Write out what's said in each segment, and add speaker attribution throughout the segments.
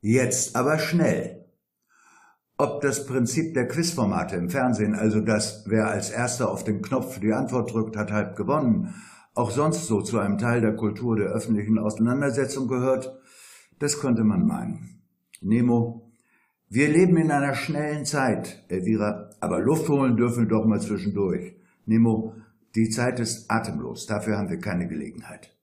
Speaker 1: Jetzt aber schnell. Ob das Prinzip der Quizformate im Fernsehen, also das, wer als erster auf den Knopf die Antwort drückt, hat halb gewonnen, auch sonst so zu einem Teil der Kultur der öffentlichen Auseinandersetzung gehört, das könnte man meinen. Nemo, wir leben in einer schnellen Zeit, Elvira, aber Luft holen dürfen wir doch mal zwischendurch. Nemo, die Zeit ist atemlos, dafür haben wir keine Gelegenheit.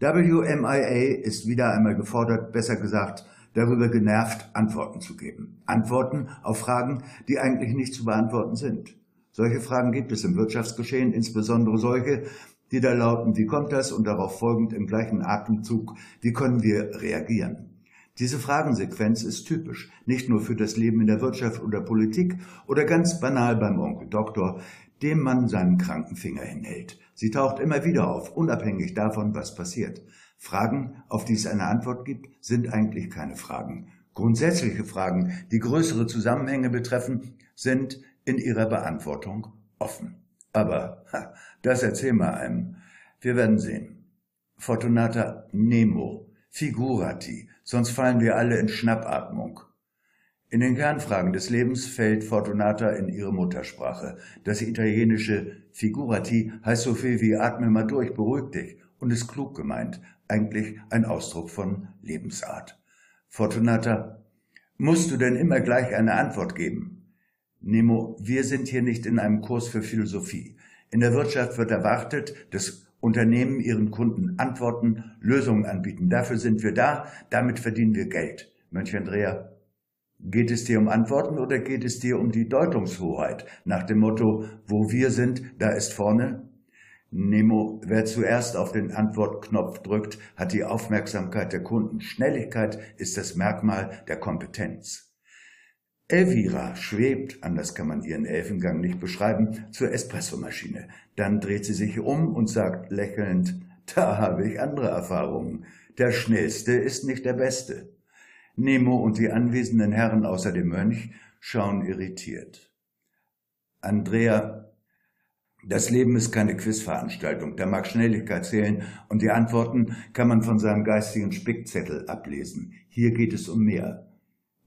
Speaker 1: WMIA ist wieder einmal gefordert, besser gesagt, darüber genervt, Antworten zu geben. Antworten auf Fragen, die eigentlich nicht zu beantworten sind. Solche Fragen gibt es im Wirtschaftsgeschehen, insbesondere solche, die da lauten, wie kommt das und darauf folgend im gleichen Atemzug, wie können wir reagieren. Diese Fragensequenz ist typisch, nicht nur für das Leben in der Wirtschaft oder Politik oder ganz banal beim Onkel Doktor, dem man seinen kranken Finger hinhält. Sie taucht immer wieder auf, unabhängig davon, was passiert. Fragen, auf die es eine Antwort gibt, sind eigentlich keine Fragen. Grundsätzliche Fragen, die größere Zusammenhänge betreffen, sind in ihrer Beantwortung offen. Aber ha, das erzählen wir einem. Wir werden sehen. Fortunata Nemo, Figurati, sonst fallen wir alle in Schnappatmung. In den Kernfragen des Lebens fällt Fortunata in ihre Muttersprache. Das italienische Figurati heißt so viel wie atme mal durch, beruhig dich und ist klug gemeint, eigentlich ein Ausdruck von Lebensart. Fortunata, musst du denn immer gleich eine Antwort geben? Nemo, wir sind hier nicht in einem Kurs für Philosophie. In der Wirtschaft wird erwartet, dass Unternehmen ihren Kunden Antworten, Lösungen anbieten. Dafür sind wir da, damit verdienen wir Geld. Mönch Andrea, geht es dir um Antworten oder geht es dir um die Deutungshoheit nach dem Motto, wo wir sind, da ist vorne? Nemo, wer zuerst auf den Antwortknopf drückt, hat die Aufmerksamkeit der Kunden. Schnelligkeit ist das Merkmal der Kompetenz. Elvira schwebt, anders kann man ihren Elfengang nicht beschreiben, zur Espressomaschine. Dann dreht sie sich um und sagt lächelnd, da habe ich andere Erfahrungen. Der Schnellste ist nicht der Beste. Nemo und die anwesenden Herren außer dem Mönch schauen irritiert. Andrea das Leben ist keine Quizveranstaltung, da mag Schnelligkeit zählen und die Antworten kann man von seinem geistigen Spickzettel ablesen. Hier geht es um mehr.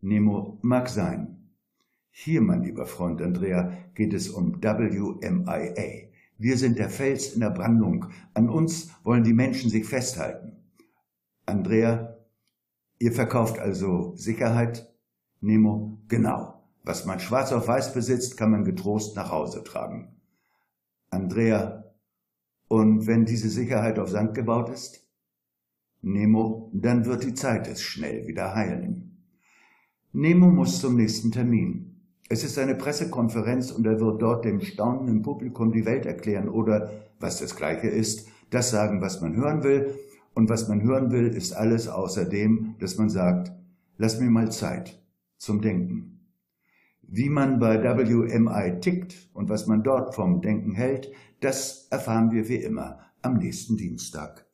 Speaker 1: Nemo mag sein. Hier, mein lieber Freund Andrea, geht es um WMIA. Wir sind der Fels in der Brandung. An uns wollen die Menschen sich festhalten. Andrea, ihr verkauft also Sicherheit? Nemo, genau. Was man schwarz auf weiß besitzt, kann man getrost nach Hause tragen. Andrea, und wenn diese Sicherheit auf Sand gebaut ist? Nemo, dann wird die Zeit es schnell wieder heilen. Nemo muss zum nächsten Termin. Es ist eine Pressekonferenz und er wird dort dem staunenden Publikum die Welt erklären oder, was das gleiche ist, das sagen, was man hören will. Und was man hören will, ist alles außer dem, dass man sagt, lass mir mal Zeit zum Denken. Wie man bei WMI tickt und was man dort vom Denken hält, das erfahren wir wie immer am nächsten Dienstag.